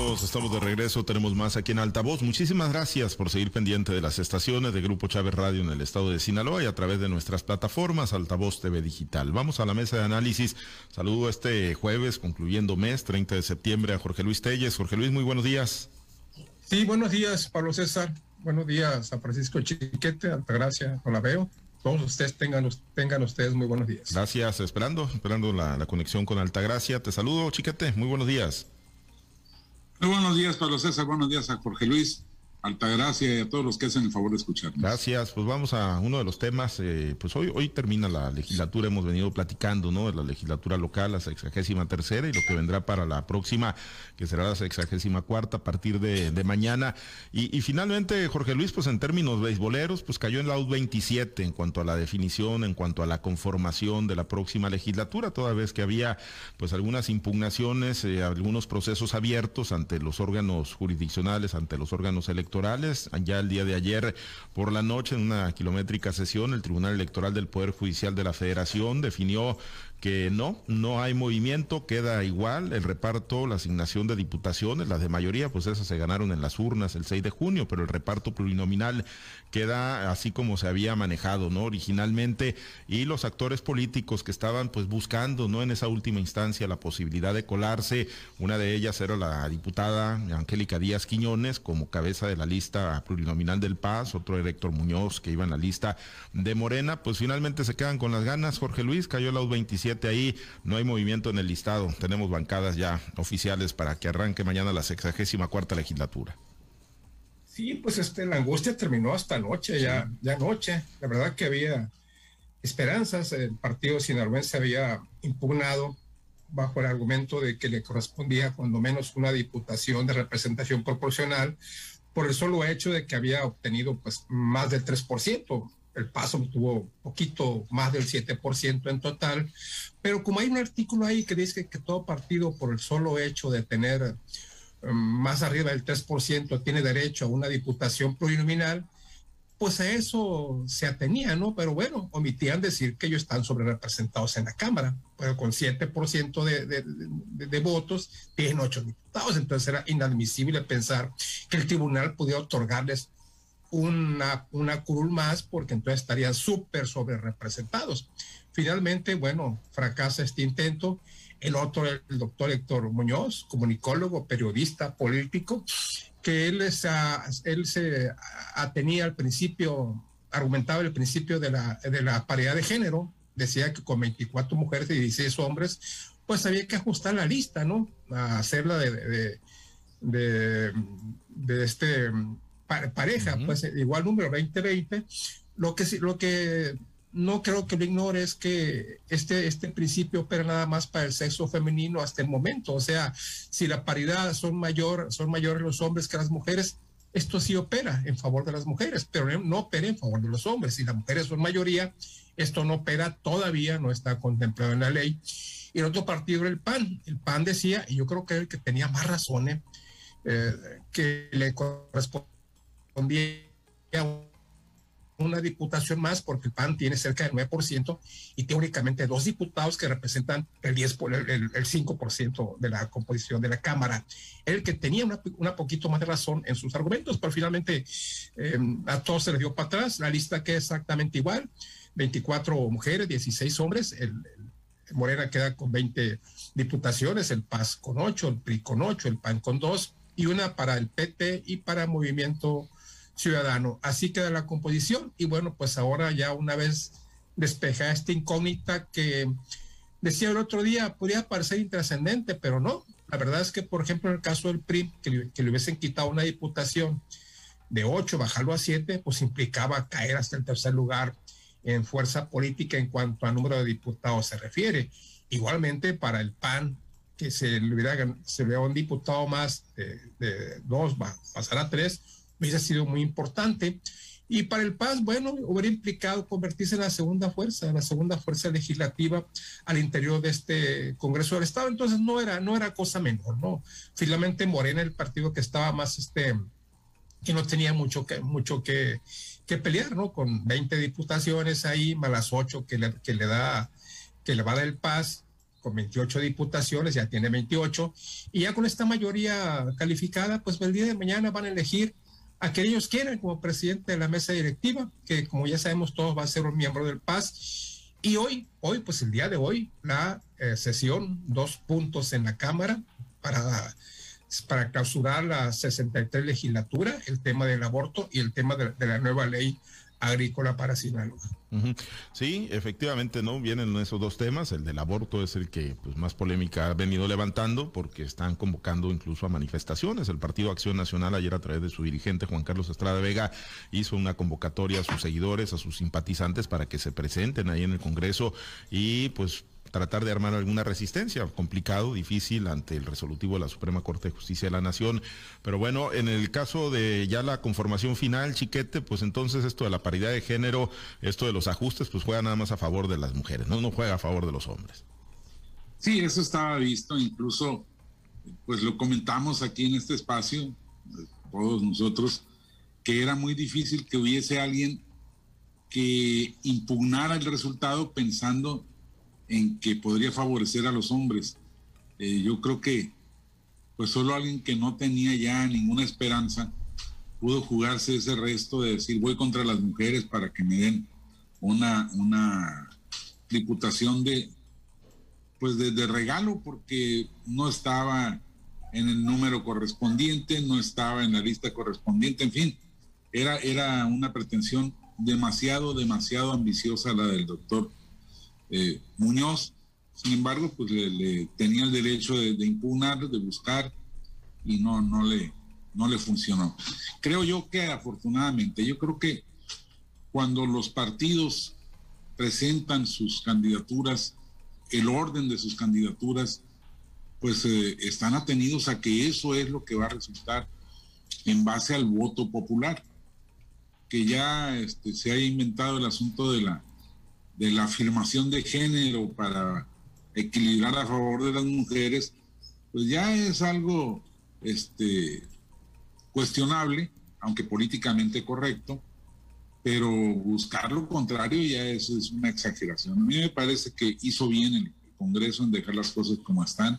Estamos, estamos de regreso, tenemos más aquí en Altavoz. Muchísimas gracias por seguir pendiente de las estaciones de Grupo Chávez Radio en el estado de Sinaloa y a través de nuestras plataformas Altavoz TV Digital. Vamos a la mesa de análisis. Saludo este jueves, concluyendo mes, 30 de septiembre, a Jorge Luis Telles. Jorge Luis, muy buenos días. Sí, buenos días, Pablo César. Buenos días a Francisco Chiquete, Altagracia, no la veo todos ustedes tengan, tengan ustedes muy buenos días. Gracias, esperando, esperando la, la, conexión con Altagracia. Te saludo, chiquete, muy buenos días. Muy buenos días, Pablo César, buenos días a Jorge Luis. Altagracia y a todos los que hacen el favor de escucharnos. Gracias, pues vamos a uno de los temas, eh, pues hoy, hoy termina la legislatura, hemos venido platicando, ¿no? De la legislatura local, la sexagésima tercera y lo que vendrá para la próxima, que será la sexagésima cuarta a partir de, mañana. Y, y, finalmente, Jorge Luis, pues en términos beisboleros, pues cayó en la U27 en cuanto a la definición, en cuanto a la conformación de la próxima legislatura, toda vez que había pues algunas impugnaciones, eh, algunos procesos abiertos ante los órganos jurisdiccionales, ante los órganos electorales electorales. Ya el día de ayer por la noche, en una kilométrica sesión, el Tribunal Electoral del Poder Judicial de la Federación definió que no, no hay movimiento, queda igual el reparto, la asignación de diputaciones, las de mayoría, pues esas se ganaron en las urnas el 6 de junio, pero el reparto plurinominal queda así como se había manejado, ¿no? Originalmente, y los actores políticos que estaban pues buscando, ¿no? En esa última instancia la posibilidad de colarse, una de ellas era la diputada Angélica Díaz Quiñones como cabeza de la lista plurinominal del Paz, otro era Héctor Muñoz que iba en la lista de Morena, pues finalmente se quedan con las ganas, Jorge Luis cayó la U27 ahí, no hay movimiento en el listado. Tenemos bancadas ya oficiales para que arranque mañana la sexagésima cuarta legislatura. Sí, pues este, la angustia terminó hasta anoche, ya, ya anoche. La verdad que había esperanzas. El partido sinaloense había impugnado bajo el argumento de que le correspondía cuando menos una diputación de representación proporcional por el solo hecho de que había obtenido pues más del 3% el paso tuvo poquito más del 7% en total, pero como hay un artículo ahí que dice que todo partido por el solo hecho de tener um, más arriba del 3% tiene derecho a una diputación plurinominal, pues a eso se atenía, ¿no? Pero bueno, omitían decir que ellos están sobre representados en la Cámara, pero con 7% de, de, de, de, votos tienen 8 diputados, entonces era inadmisible pensar que el tribunal pudiera otorgarles una, una curul más porque entonces estarían súper sobre representados. Finalmente, bueno, fracasa este intento. El otro, el doctor Héctor Muñoz, comunicólogo, periodista, político, que él, es, él se atenía al principio, argumentaba el principio de la, de la paridad de género, decía que con 24 mujeres y 16 hombres, pues había que ajustar la lista, ¿no? A hacerla de, de, de, de este pareja, pues igual número 2020. Lo que, lo que no creo que lo ignore es que este, este principio opera nada más para el sexo femenino hasta el momento. O sea, si la paridad son, mayor, son mayores los hombres que las mujeres, esto sí opera en favor de las mujeres, pero no opera en favor de los hombres. Si las mujeres son mayoría, esto no opera todavía, no está contemplado en la ley. Y el otro partido era el PAN. El PAN decía, y yo creo que el que tenía más razones, eh, que le corresponde una diputación más porque el PAN tiene cerca del 9% y teóricamente dos diputados que representan el 10 el, el, el 5% de la composición de la Cámara. El que tenía una, una poquito más de razón en sus argumentos, pero finalmente eh, a todos se les dio para atrás. La lista queda exactamente igual. 24 mujeres, 16 hombres. El, el Morena queda con 20 diputaciones, el PAS con 8, el PRI con 8, el PAN con 2 y una para el PT y para Movimiento ciudadano. Así queda la composición y bueno, pues ahora ya una vez despejada esta incógnita que decía el otro día, podría parecer intrascendente, pero no. La verdad es que, por ejemplo, en el caso del PRI, que le, hubiesen quitado una diputación de ocho, bajarlo a siete, pues implicaba caer hasta el tercer lugar en fuerza política en cuanto a número de diputados se refiere. Igualmente para el PAN, que se le hubiera, se le un diputado más de, de dos, va, pasar a tres, hubiese sido muy importante. Y para el PAS, bueno, hubiera implicado convertirse en la segunda fuerza, en la segunda fuerza legislativa al interior de este Congreso del Estado. Entonces no era, no era cosa menor, ¿no? Finalmente Morena, el partido que estaba más, este, que no tenía mucho que, mucho que, que pelear, ¿no? Con 20 diputaciones ahí, más las 8 que le, que le da, que le va a dar el PAS, con 28 diputaciones, ya tiene 28, y ya con esta mayoría calificada, pues el día de mañana van a elegir a quien ellos quieran como presidente de la mesa directiva, que como ya sabemos todos va a ser un miembro del PAS. Y hoy, hoy, pues el día de hoy, la eh, sesión, dos puntos en la Cámara para, para clausurar la 63 legislatura, el tema del aborto y el tema de la nueva ley agrícola para Sinaloa. Sí, efectivamente, ¿no? Vienen esos dos temas. El del aborto es el que pues, más polémica ha venido levantando porque están convocando incluso a manifestaciones. El Partido Acción Nacional ayer a través de su dirigente Juan Carlos Estrada Vega hizo una convocatoria a sus seguidores, a sus simpatizantes para que se presenten ahí en el Congreso y pues tratar de armar alguna resistencia, complicado, difícil ante el resolutivo de la Suprema Corte de Justicia de la Nación. Pero bueno, en el caso de ya la conformación final, chiquete, pues entonces esto de la paridad de género, esto de los ajustes, pues juega nada más a favor de las mujeres, no, no juega a favor de los hombres. Sí, eso estaba visto, incluso pues lo comentamos aquí en este espacio, todos nosotros, que era muy difícil que hubiese alguien que impugnara el resultado pensando en que podría favorecer a los hombres. Eh, yo creo que pues solo alguien que no tenía ya ninguna esperanza pudo jugarse ese resto de decir voy contra las mujeres para que me den una, una diputación de pues de, regalo porque no estaba en el número correspondiente, no estaba en la lista correspondiente, en fin, era, era una pretensión demasiado, demasiado ambiciosa la del doctor eh, Muñoz. Sin embargo, pues le, tenía el derecho de, impugnar, de buscar, y no, no, le, no le funcionó. Creo yo que afortunadamente, yo creo que cuando los partidos presentan sus candidaturas, el orden de sus candidaturas, pues eh, están atenidos a que eso es lo que va a resultar en base al voto popular, que ya este, se haya inventado el asunto de la de la afirmación de género para equilibrar a favor de las mujeres, pues ya es algo este, cuestionable, aunque políticamente correcto, pero buscar lo contrario ya es, es una exageración. A mí me parece que hizo bien el Congreso en dejar las cosas como están.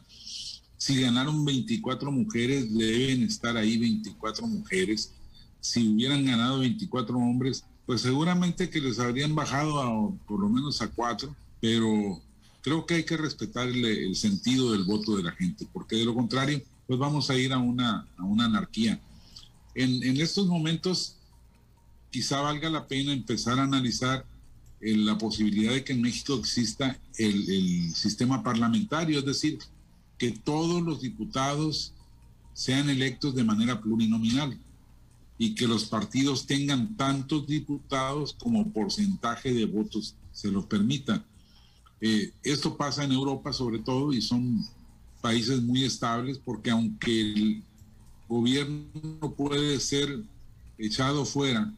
Si ganaron 24 mujeres, deben estar ahí 24 mujeres. Si hubieran ganado 24 hombres, pues seguramente que les habrían bajado a, por lo menos a cuatro, pero creo que hay que respetar el, sentido del voto de la gente, porque de lo contrario, pues vamos a ir a una, a una anarquía. En, en, estos momentos, quizá valga la pena empezar a analizar eh, la posibilidad de que en México exista el, el sistema parlamentario, es decir, que todos los diputados sean electos de manera plurinominal y que los partidos tengan tantos diputados como porcentaje de votos se lo permita. Eh, esto pasa en Europa sobre todo y son países muy estables porque aunque el gobierno puede ser echado fuera,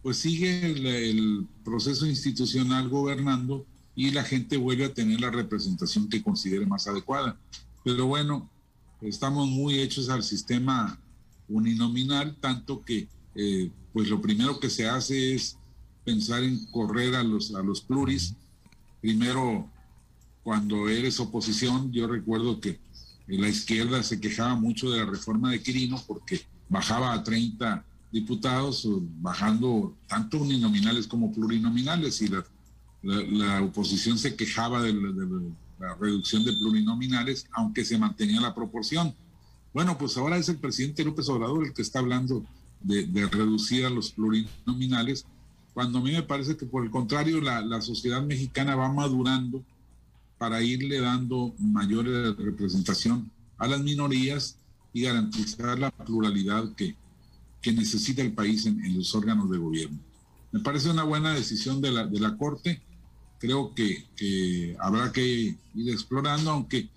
pues sigue el, proceso institucional gobernando y la gente vuelve a tener la representación que considere más adecuada. Pero bueno, estamos muy hechos al sistema uninominal, tanto que eh, pues lo primero que se hace es pensar en correr a los, a los pluris. Primero, cuando eres oposición, yo recuerdo que la izquierda se quejaba mucho de la reforma de Quirino porque bajaba a 30 diputados, bajando tanto uninominales como plurinominales, y la, la, oposición se quejaba de la reducción de plurinominales, aunque se mantenía la proporción. Bueno, pues ahora es el presidente López Obrador el que está hablando de, reducir a los plurinominales, cuando a mí me parece que por el contrario la, sociedad mexicana va madurando para irle dando mayor representación a las minorías y garantizar la pluralidad que, que necesita el país en, los órganos de gobierno. Me parece una buena decisión de la, de la Corte. Creo que, que habrá que ir explorando, aunque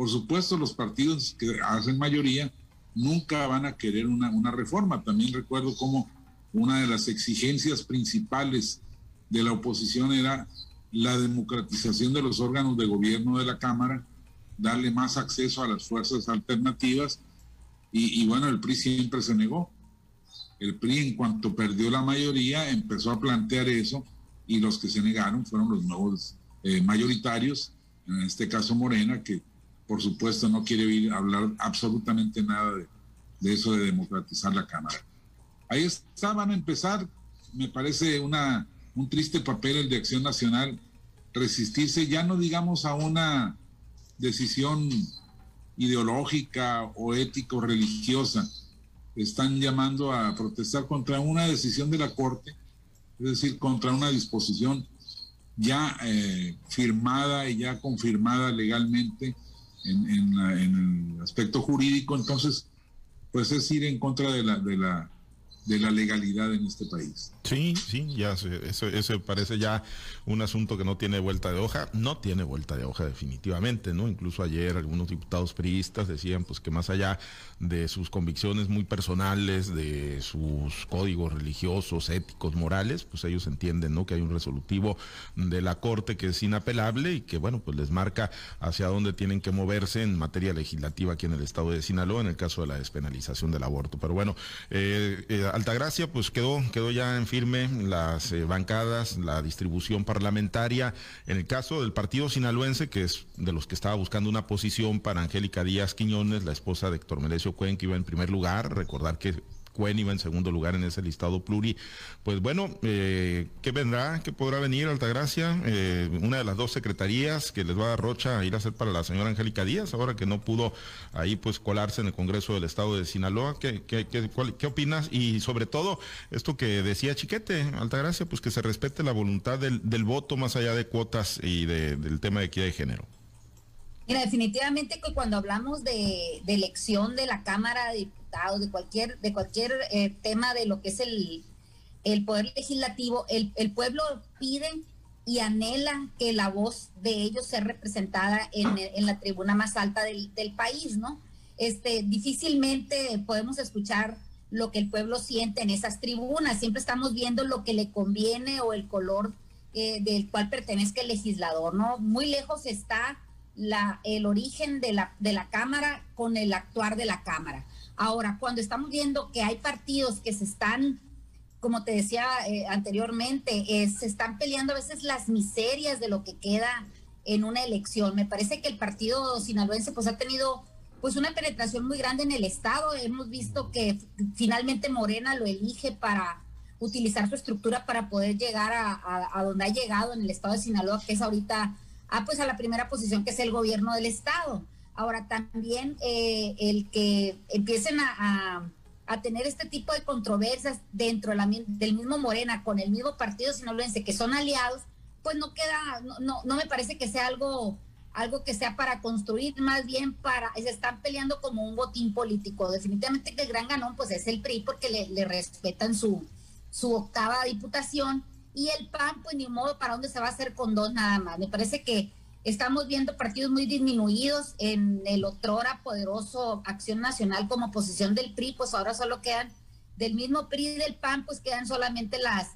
por supuesto, los partidos que hacen mayoría nunca van a querer una, reforma. También recuerdo como una de las exigencias principales de la oposición era la democratización de los órganos de gobierno de la Cámara, darle más acceso a las fuerzas alternativas y, bueno, el PRI siempre se negó. El PRI en cuanto perdió la mayoría empezó a plantear eso y los que se negaron fueron los nuevos eh, mayoritarios en este caso Morena, que por supuesto no quiere oír hablar absolutamente nada de, de eso de democratizar la Cámara. Ahí está, van a empezar, me parece una, un triste papel el de Acción Nacional, resistirse, ya no digamos a una decisión ideológica o ético religiosa, están llamando a protestar contra una decisión de la Corte, es decir, contra una disposición ya eh, firmada y ya confirmada legalmente en, en, el aspecto jurídico, entonces, pues es ir en contra de la, de la, de la legalidad en este país. Sí, sí, ya eso, parece ya un asunto que no tiene vuelta de hoja, no tiene vuelta de hoja definitivamente, ¿no? Incluso ayer algunos diputados priistas decían pues que más allá de sus convicciones muy personales, de sus códigos religiosos, éticos, morales, pues ellos entienden, ¿no? Que hay un resolutivo de la Corte que es inapelable y que bueno, pues les marca hacia dónde tienen que moverse en materia legislativa aquí en el estado de Sinaloa en el caso de la despenalización del aborto. Pero bueno, eh, eh, Altagracia pues quedó quedó ya en fin las eh, bancadas, la distribución parlamentaria. En el caso del partido sinaloense, que es de los que estaba buscando una posición para Angélica Díaz Quiñones, la esposa de Héctor Melesio Cuen, que iba en primer lugar. Recordar que Cuen iba en segundo lugar en ese listado pluri. Pues bueno, eh, ¿qué vendrá? ¿Qué podrá venir, Altagracia? Eh, una de las dos secretarías que les va a dar Rocha a ir a hacer para la señora Angélica Díaz, ahora que no pudo ahí pues colarse en el Congreso del Estado de Sinaloa. ¿Qué, qué, qué, opinas? Y sobre todo, esto que decía Chiquete, Altagracia, pues que se respete la voluntad del, del voto más allá de cuotas y del tema de equidad de género. Mira, definitivamente que cuando hablamos de, elección de la Cámara de De cualquier, de cualquier eh, tema de lo que es el, el poder legislativo, el, el, pueblo pide y anhela que la voz de ellos sea representada en, en la tribuna más alta del, del, país, ¿no? Este, difícilmente podemos escuchar lo que el pueblo siente en esas tribunas, siempre estamos viendo lo que le conviene o el color eh, del cual pertenezca el legislador, ¿no? Muy lejos está la, el origen de la, de la Cámara con el actuar de la Cámara. Ahora, cuando estamos viendo que hay partidos que se están, como te decía eh, anteriormente, eh, se están peleando a veces las miserias de lo que queda en una elección. Me parece que el partido sinaloense pues ha tenido pues una penetración muy grande en el estado. Hemos visto que finalmente Morena lo elige para utilizar su estructura para poder llegar a, donde ha llegado en el estado de Sinaloa, que es ahorita ah, pues a la primera posición que es el gobierno del Estado. Ahora también eh, el que empiecen a, tener este tipo de controversias dentro del mismo Morena con el mismo partido sinaloense que son aliados, pues no queda, no, no, me parece que sea algo algo que sea para construir, más bien para, se están peleando como un botín político. Definitivamente que el gran ganón pues es el PRI porque le, le respetan su, su octava diputación y el PAN, pues ni modo para dónde se va a hacer con dos nada más. Me parece que estamos viendo partidos muy disminuidos en el otrora poderoso Acción Nacional como oposición del PRI, pues ahora solo quedan del mismo PRI del PAN, pues quedan solamente las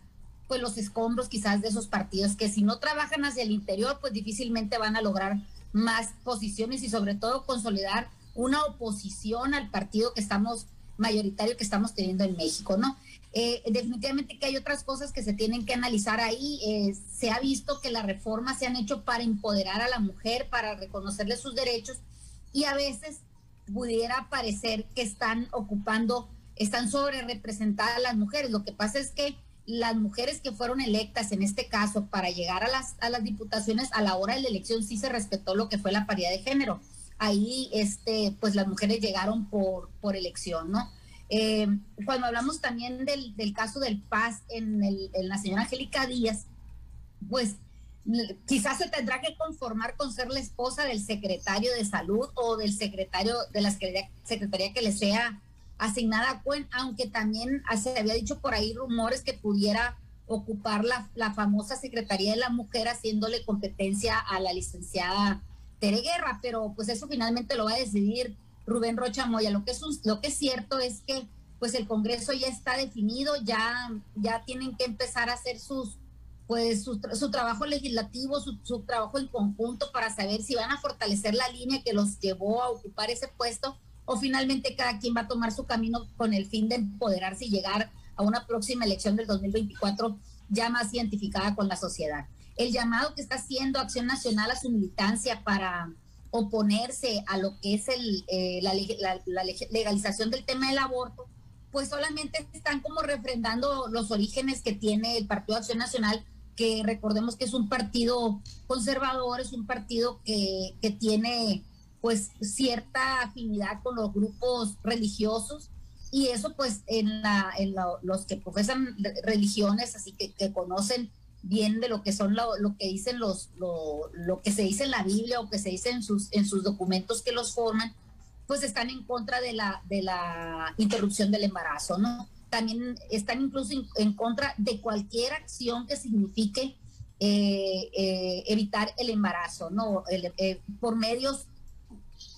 pues los escombros quizás de esos partidos que si no trabajan hacia el interior, pues difícilmente van a lograr más posiciones y sobre todo consolidar una oposición al partido que estamos mayoritario que estamos teniendo en México, ¿no? Eh, definitivamente que hay otras cosas que se tienen que analizar ahí. Eh, se ha visto que las reformas se han hecho para empoderar a la mujer, para reconocerle sus derechos y a veces pudiera parecer que están ocupando, están sobre representadas las mujeres. Lo que pasa es que las mujeres que fueron electas en este caso para llegar a las, a las diputaciones a la hora de la elección sí se respetó lo que fue la paridad de género. Ahí, este, pues las mujeres llegaron por, por elección, ¿no? Eh, cuando hablamos también del, caso del Paz en, la señora Angélica Díaz, pues quizás se tendrá que conformar con ser la esposa del secretario de salud o del secretario de la secretaría que le sea asignada a aunque también se había dicho por ahí rumores que pudiera ocupar la, la famosa Secretaría de la Mujer haciéndole competencia a la licenciada Tere Guerra, pero pues eso finalmente lo va a decidir Rubén Rocha Moya. Lo que es, lo que es cierto es que pues el Congreso ya está definido, ya, ya tienen que empezar a hacer sus pues su, trabajo legislativo, su, su, trabajo en conjunto para saber si van a fortalecer la línea que los llevó a ocupar ese puesto o finalmente cada quien va a tomar su camino con el fin de empoderarse y llegar a una próxima elección del 2024 ya más identificada con la sociedad. El llamado que está haciendo Acción Nacional a su militancia para oponerse a lo que es el, eh, la, legalización del tema del aborto, pues solamente están como refrendando los orígenes que tiene el Partido Acción Nacional, que recordemos que es un partido conservador, es un partido que, que tiene pues cierta afinidad con los grupos religiosos y eso pues en, los que profesan religiones, así que conocen bien de lo que son lo, lo que dicen los, lo, lo, que se dice en la Biblia o que se dice en sus, en sus documentos que los forman, pues están en contra de la, de la interrupción del embarazo, ¿no? También están incluso en, contra de cualquier acción que signifique eh, eh, evitar el embarazo, ¿no? Eh, por medios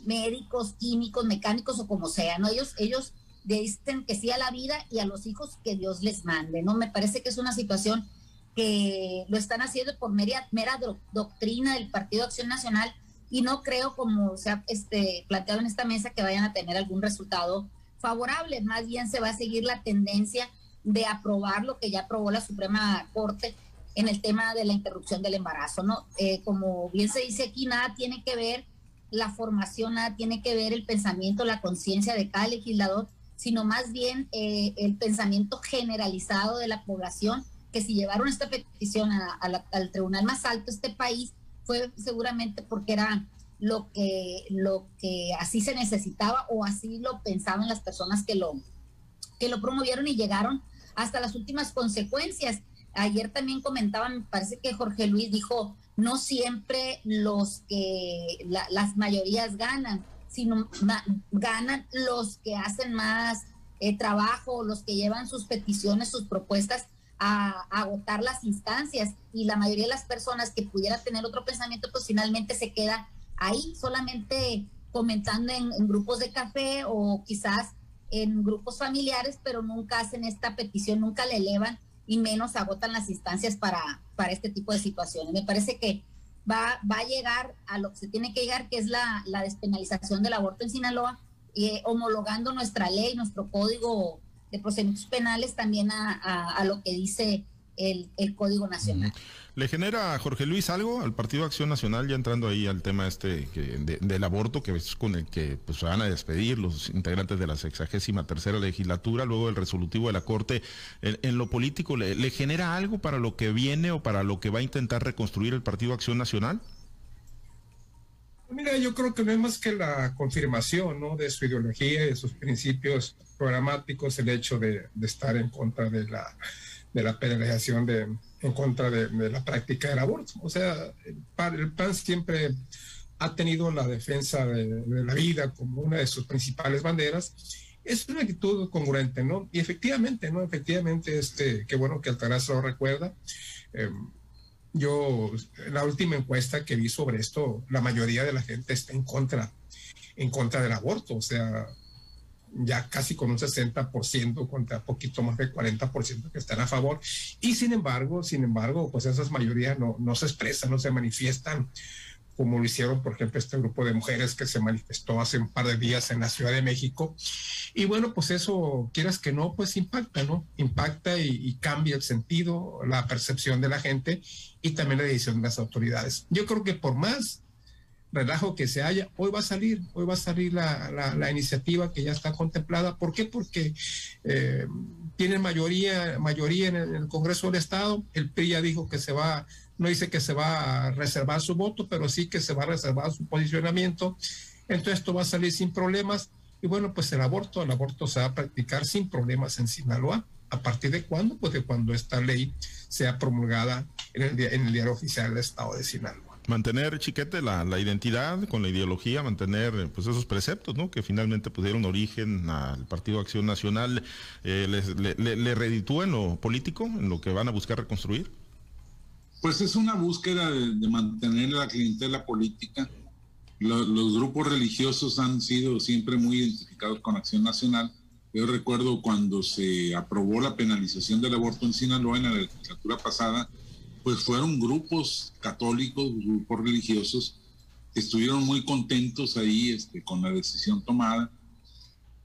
médicos, químicos, mecánicos o como sea, ¿no? Ellos, ellos dicen que sí a la vida y a los hijos que Dios les mande, ¿no? Me parece que es una situación que lo están haciendo por mera, mera doctrina del Partido Acción Nacional y no creo, como se ha este, planteado en esta mesa, que vayan a tener algún resultado favorable. Más bien se va a seguir la tendencia de aprobar lo que ya aprobó la Suprema Corte en el tema de la interrupción del embarazo, ¿no? Eh, como bien se dice aquí, nada tiene que ver la formación, nada tiene que ver el pensamiento, la conciencia de cada legislador, sino más bien eh, el pensamiento generalizado de la población que si llevaron esta petición al tribunal más alto de este país fue seguramente porque era lo que, lo que así se necesitaba o así lo pensaban las personas que lo, que lo promovieron y llegaron hasta las últimas consecuencias. Ayer también comentaban, me parece que Jorge Luis dijo, no siempre los que las mayorías ganan, sino ganan los que hacen más eh, trabajo, los que llevan sus peticiones, sus propuestas a, agotar las instancias y la mayoría de las personas que pudiera tener otro pensamiento, pues finalmente se queda ahí solamente comentando en, grupos de café o quizás en grupos familiares, pero nunca hacen esta petición, nunca le elevan y menos agotan las instancias para, para este tipo de situaciones. Me parece que va, va a llegar a lo que se tiene que llegar, que es la, la despenalización del aborto en Sinaloa, eh, homologando nuestra ley, nuestro código de procedimientos penales también a, lo que dice el, Código Nacional. ¿Le genera, Jorge Luis, algo al Partido Acción Nacional, ya entrando ahí al tema este del aborto, que es con el que pues, van a despedir los integrantes de la sexagésima tercera legislatura, luego el resolutivo de la Corte, en, lo político, ¿le, ¿le, genera algo para lo que viene o para lo que va a intentar reconstruir el Partido Acción Nacional? Mira, yo creo que no es más que la confirmación ¿no? de su ideología y de sus principios programáticos, el hecho de, estar en contra de la, de la penalización, de, en contra de, la práctica del aborto. O sea, el PAN, siempre ha tenido la defensa de, la vida como una de sus principales banderas. Es una actitud congruente, ¿no? Y efectivamente, ¿no? Efectivamente, este, qué bueno que Altagracia lo recuerda. Eh, yo, la última encuesta que vi sobre esto, la mayoría de la gente está en contra, en contra del aborto, o sea, ya casi con un 60% contra poquito más de 40% que están a favor. Y sin embargo, sin embargo, pues esas mayorías no, no se expresan, no se manifiestan como lo hicieron, por ejemplo, este grupo de mujeres que se manifestó hace un par de días en la Ciudad de México. Y bueno, pues eso, quieras que no, pues impacta, ¿no? Impacta y, cambia el sentido, la percepción de la gente y también la decisión de las autoridades. Yo creo que por más relajo que se haya, hoy va a salir, hoy va a salir la, la, iniciativa que ya está contemplada. ¿Por qué? Porque eh, tienen mayoría, mayoría en el, Congreso del Estado. El PRI ya dijo que se va no dice que se va a reservar su voto, pero sí que se va a reservar su posicionamiento. Entonces esto va a salir sin problemas. Y bueno, pues el aborto, el aborto se va a practicar sin problemas en Sinaloa. ¿A partir de cuándo? Pues de cuando esta ley sea promulgada en el, en el diario oficial del Estado de Sinaloa mantener chiquete la, la, identidad con la ideología, mantener pues esos preceptos, ¿no? Que finalmente pudieron origen al Partido Acción Nacional, eh, le, le, reditúa en lo político, en lo que van a buscar reconstruir. Pues es una búsqueda de, mantener la clientela política. los grupos religiosos han sido siempre muy identificados con Acción Nacional. Yo recuerdo cuando se aprobó la penalización del aborto en Sinaloa en la legislatura pasada, pues fueron grupos católicos, grupos religiosos, que estuvieron muy contentos ahí este, con la decisión tomada,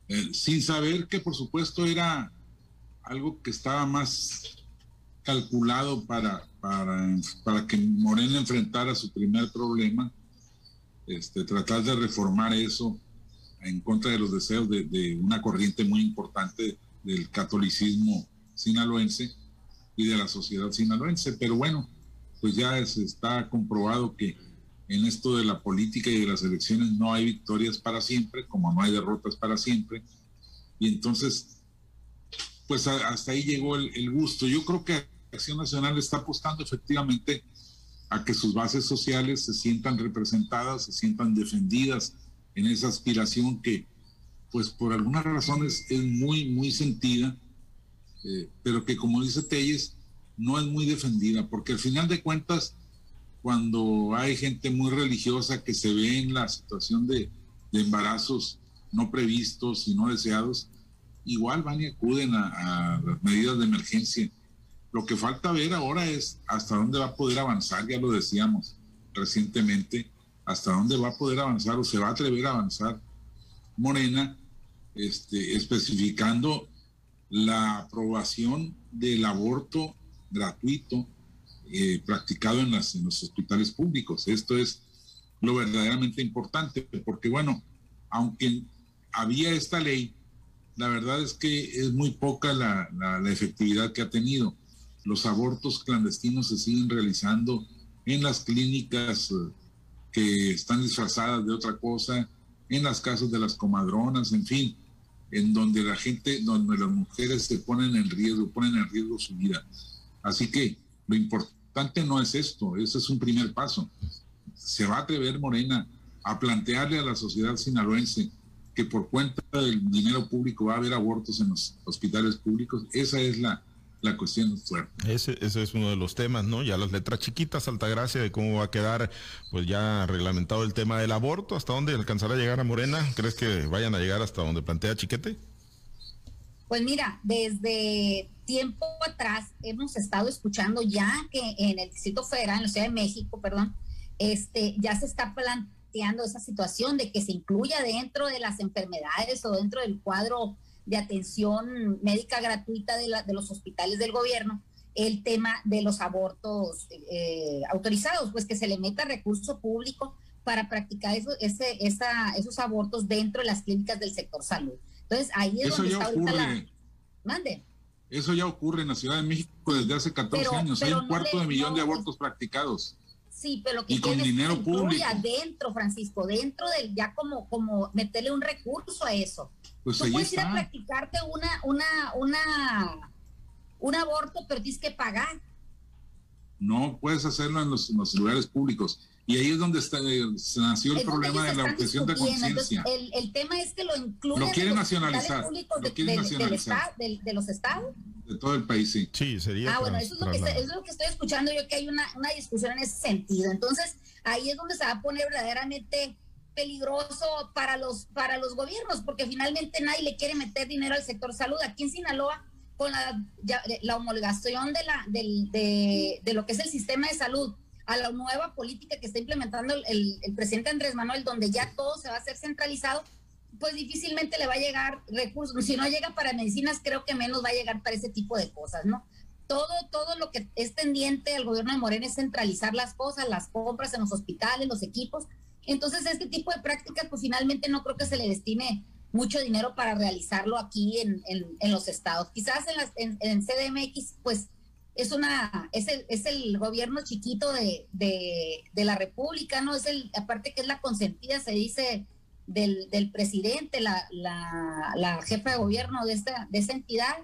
eh, sin saber que por supuesto era algo que estaba más calculado para para, para que Morena enfrentara su primer problema, este, tratar de reformar eso en contra de los deseos de, una corriente muy importante del catolicismo sinaloense y de la sociedad sinaloense. Pero bueno, pues ya se está comprobado que en esto de la política y de las elecciones no hay victorias para siempre, como no hay derrotas para siempre. Y entonces, pues hasta ahí llegó el, el gusto. Yo creo que Acción Nacional está apostando efectivamente a que sus bases sociales se sientan representadas, se sientan defendidas en esa aspiración que, pues por algunas razones es muy, muy sentida, eh, pero que como dice Telles, no es muy defendida, porque al final de cuentas, cuando hay gente muy religiosa que se ve en la situación de, embarazos no previstos y no deseados, igual van y acuden a, a las medidas de emergencia. Lo que falta ver ahora es hasta dónde va a poder avanzar, ya lo decíamos recientemente, hasta dónde va a poder avanzar o se va a atrever a avanzar Morena, este, especificando la aprobación del aborto gratuito eh, practicado en, los hospitales públicos. Esto es lo verdaderamente importante, porque bueno, aunque había esta ley, la verdad es que es muy poca la, la efectividad que ha tenido los abortos clandestinos se siguen realizando en las clínicas eh, que están disfrazadas de otra cosa, en las casas de las comadronas, en fin, en donde la gente, donde las mujeres se ponen en riesgo, ponen en riesgo su vida. Así que lo importante no es esto, ese es un primer paso. Se va a atrever Morena a plantearle a la sociedad sinaloense que por cuenta del dinero público va a haber abortos en los hospitales públicos. Esa es la, la cuestión fuerte. Ese, ese es uno de los temas, ¿no? Ya las letras chiquitas, Altagracia, de cómo va a quedar, pues ya reglamentado el tema del aborto, ¿hasta dónde alcanzará a llegar a Morena? ¿Crees que vayan a llegar hasta donde plantea Chiquete? Pues mira, desde tiempo atrás hemos estado escuchando ya que en el Distrito Federal, en la Ciudad de México, perdón, este, ya se está planteando esa situación de que se incluya dentro de las enfermedades o dentro del cuadro de atención médica gratuita de, la, de los hospitales del gobierno el tema de los abortos eh, autorizados, pues que se le meta recurso público para practicar eso, ese, esa, esos abortos dentro de las clínicas del sector salud. Entonces ahí es donde está ahorita la... Mande. Eso ya ocurre en la Ciudad de México desde hace 14 años. Hay un cuarto de millón de abortos practicados. Sí, pero lo que y con dinero público. Adentro, Francisco, dentro del, ya como, como meterle un recurso a eso. Pues Tú puedes ir a practicarte una, una, una, un aborto, pero tienes que pagar. No puedes hacerlo en los, lugares públicos. Y ahí es donde está, eh, se nació el problema de la objeción de conciencia. El, el, tema es que lo incluyen. Lo quieren nacionalizar. Lo quieren nacionalizar. de los estados. De todo el país, sí. Sí, sería. Ah, bueno, eso es, lo que eso es lo que estoy escuchando yo, que hay una, una discusión en ese sentido. Entonces, ahí es donde se va a poner verdaderamente peligroso para los, para los gobiernos, porque finalmente nadie le quiere meter dinero al sector salud. Aquí en Sinaloa, con la, la homologación de, la, de, de, lo que es el sistema de salud a la nueva política que está implementando el, presidente Andrés Manuel, donde ya todo se va a hacer centralizado, pues difícilmente le va a llegar recursos. Si no llega para medicinas, creo que menos va a llegar para ese tipo de cosas, ¿no? Todo, todo lo que es tendiente al gobierno de Morena es centralizar las cosas, las compras en los hospitales, los equipos, entonces, este tipo de prácticas, pues finalmente no creo que se le destine mucho dinero para realizarlo aquí en, en, los estados. Quizás en, las, en, CDMX, pues es una es el, es el gobierno chiquito de, de, la República, ¿no? Es el, aparte que es la consentida, se dice, del, del presidente, la, la, jefa de gobierno de esta, de esa entidad,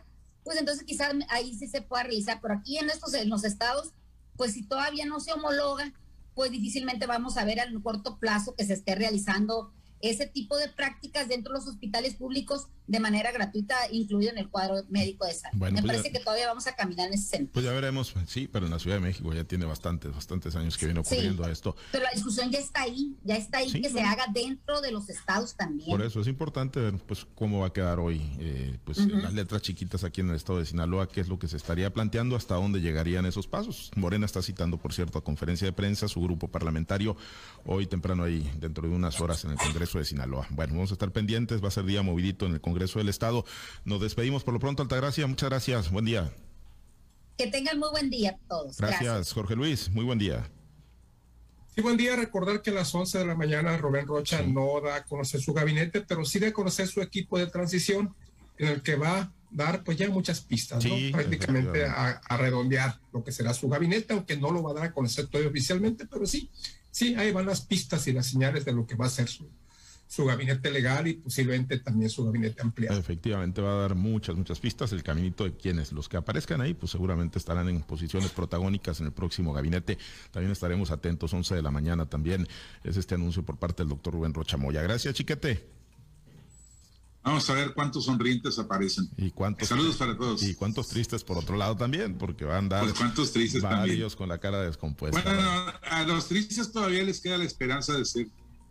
pues entonces quizás ahí sí se pueda realizar, pero aquí en estos, en los estados, pues si todavía no se homologa, pues difícilmente vamos a ver a corto plazo que se esté realizando ese tipo de prácticas dentro de los hospitales públicos de manera gratuita, incluido en el cuadro médico de salud. Me pues parece que todavía vamos a caminar en ese sentido. Pues ya veremos, sí, pero en la Ciudad de México ya tiene bastantes, bastantes años que viene ocurriendo a esto. Pero la discusión ya está ahí, ya está ahí que se haga dentro de los estados también. Por eso es importante ver pues cómo va a quedar hoy, eh, pues las letras chiquitas aquí en el estado de Sinaloa, qué es lo que se estaría planteando, hasta dónde llegarían esos pasos. Morena está citando, por cierto, a conferencia de prensa su grupo parlamentario hoy temprano ahí, dentro de unas horas en el Congreso de Sinaloa. Bueno, vamos a estar pendientes, va a ser día movidito en el Congreso del Estado. Nos despedimos por lo pronto, Altagracia. Muchas gracias. Buen día. Que tengan muy buen día todos. Gracias, Jorge Luis. Muy buen día. Sí, buen día. Recordar que a las 11 de la mañana Rubén Rocha no da a conocer su gabinete, pero sí da a conocer su equipo de transición, en el que va a dar pues ya muchas pistas, ¿no? prácticamente a, a, redondear lo que será su gabinete, aunque no lo va a dar a conocer todavía oficialmente, pero sí, sí, ahí van las pistas y las señales de lo que va a ser su, su gabinete legal y posiblemente también su gabinete ampliado. Efectivamente va a dar muchas, muchas pistas. El caminito de quienes, los que aparezcan ahí, pues seguramente estarán en posiciones protagónicas en el próximo gabinete. También estaremos atentos, 11 de la mañana también es este anuncio por parte del doctor Rubén Rochamoya. Gracias, chiquete. Vamos a ver cuántos sonrientes aparecen. Y cuántos saludos para todos. Y cuántos tristes por otro lado también, porque van a andar pues cuántos tristes varios con la cara descompuesta. Bueno, a los tristes todavía les queda la esperanza de ser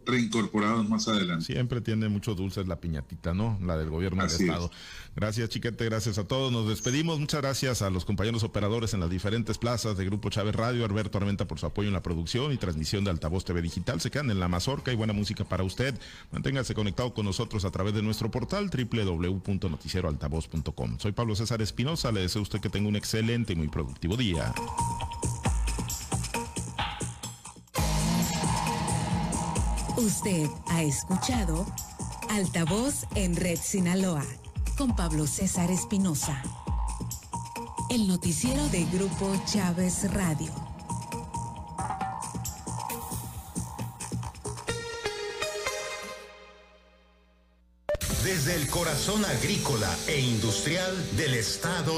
reincorporados más adelante. Siempre tiene mucho dulces la piñatita, ¿no? La del gobierno del Estado. Gracias, Chiquete, gracias a todos. Nos despedimos. Muchas gracias a los compañeros operadores en las diferentes plazas de Grupo Chávez Radio, Alberto Armenta por su apoyo en la producción y transmisión de Altavoz TV Digital. Se quedan en la mazorca y buena música para usted. Manténgase conectado con nosotros a través de nuestro portal www.noticieroaltavoz.com. Soy Pablo César Espinosa. Le deseo a usted que tenga un excelente y muy productivo día. Usted ha escuchado Altavoz en Red Sinaloa con Pablo César Espinosa. El noticiero de Grupo Chávez Radio. Desde el corazón agrícola e industrial del estado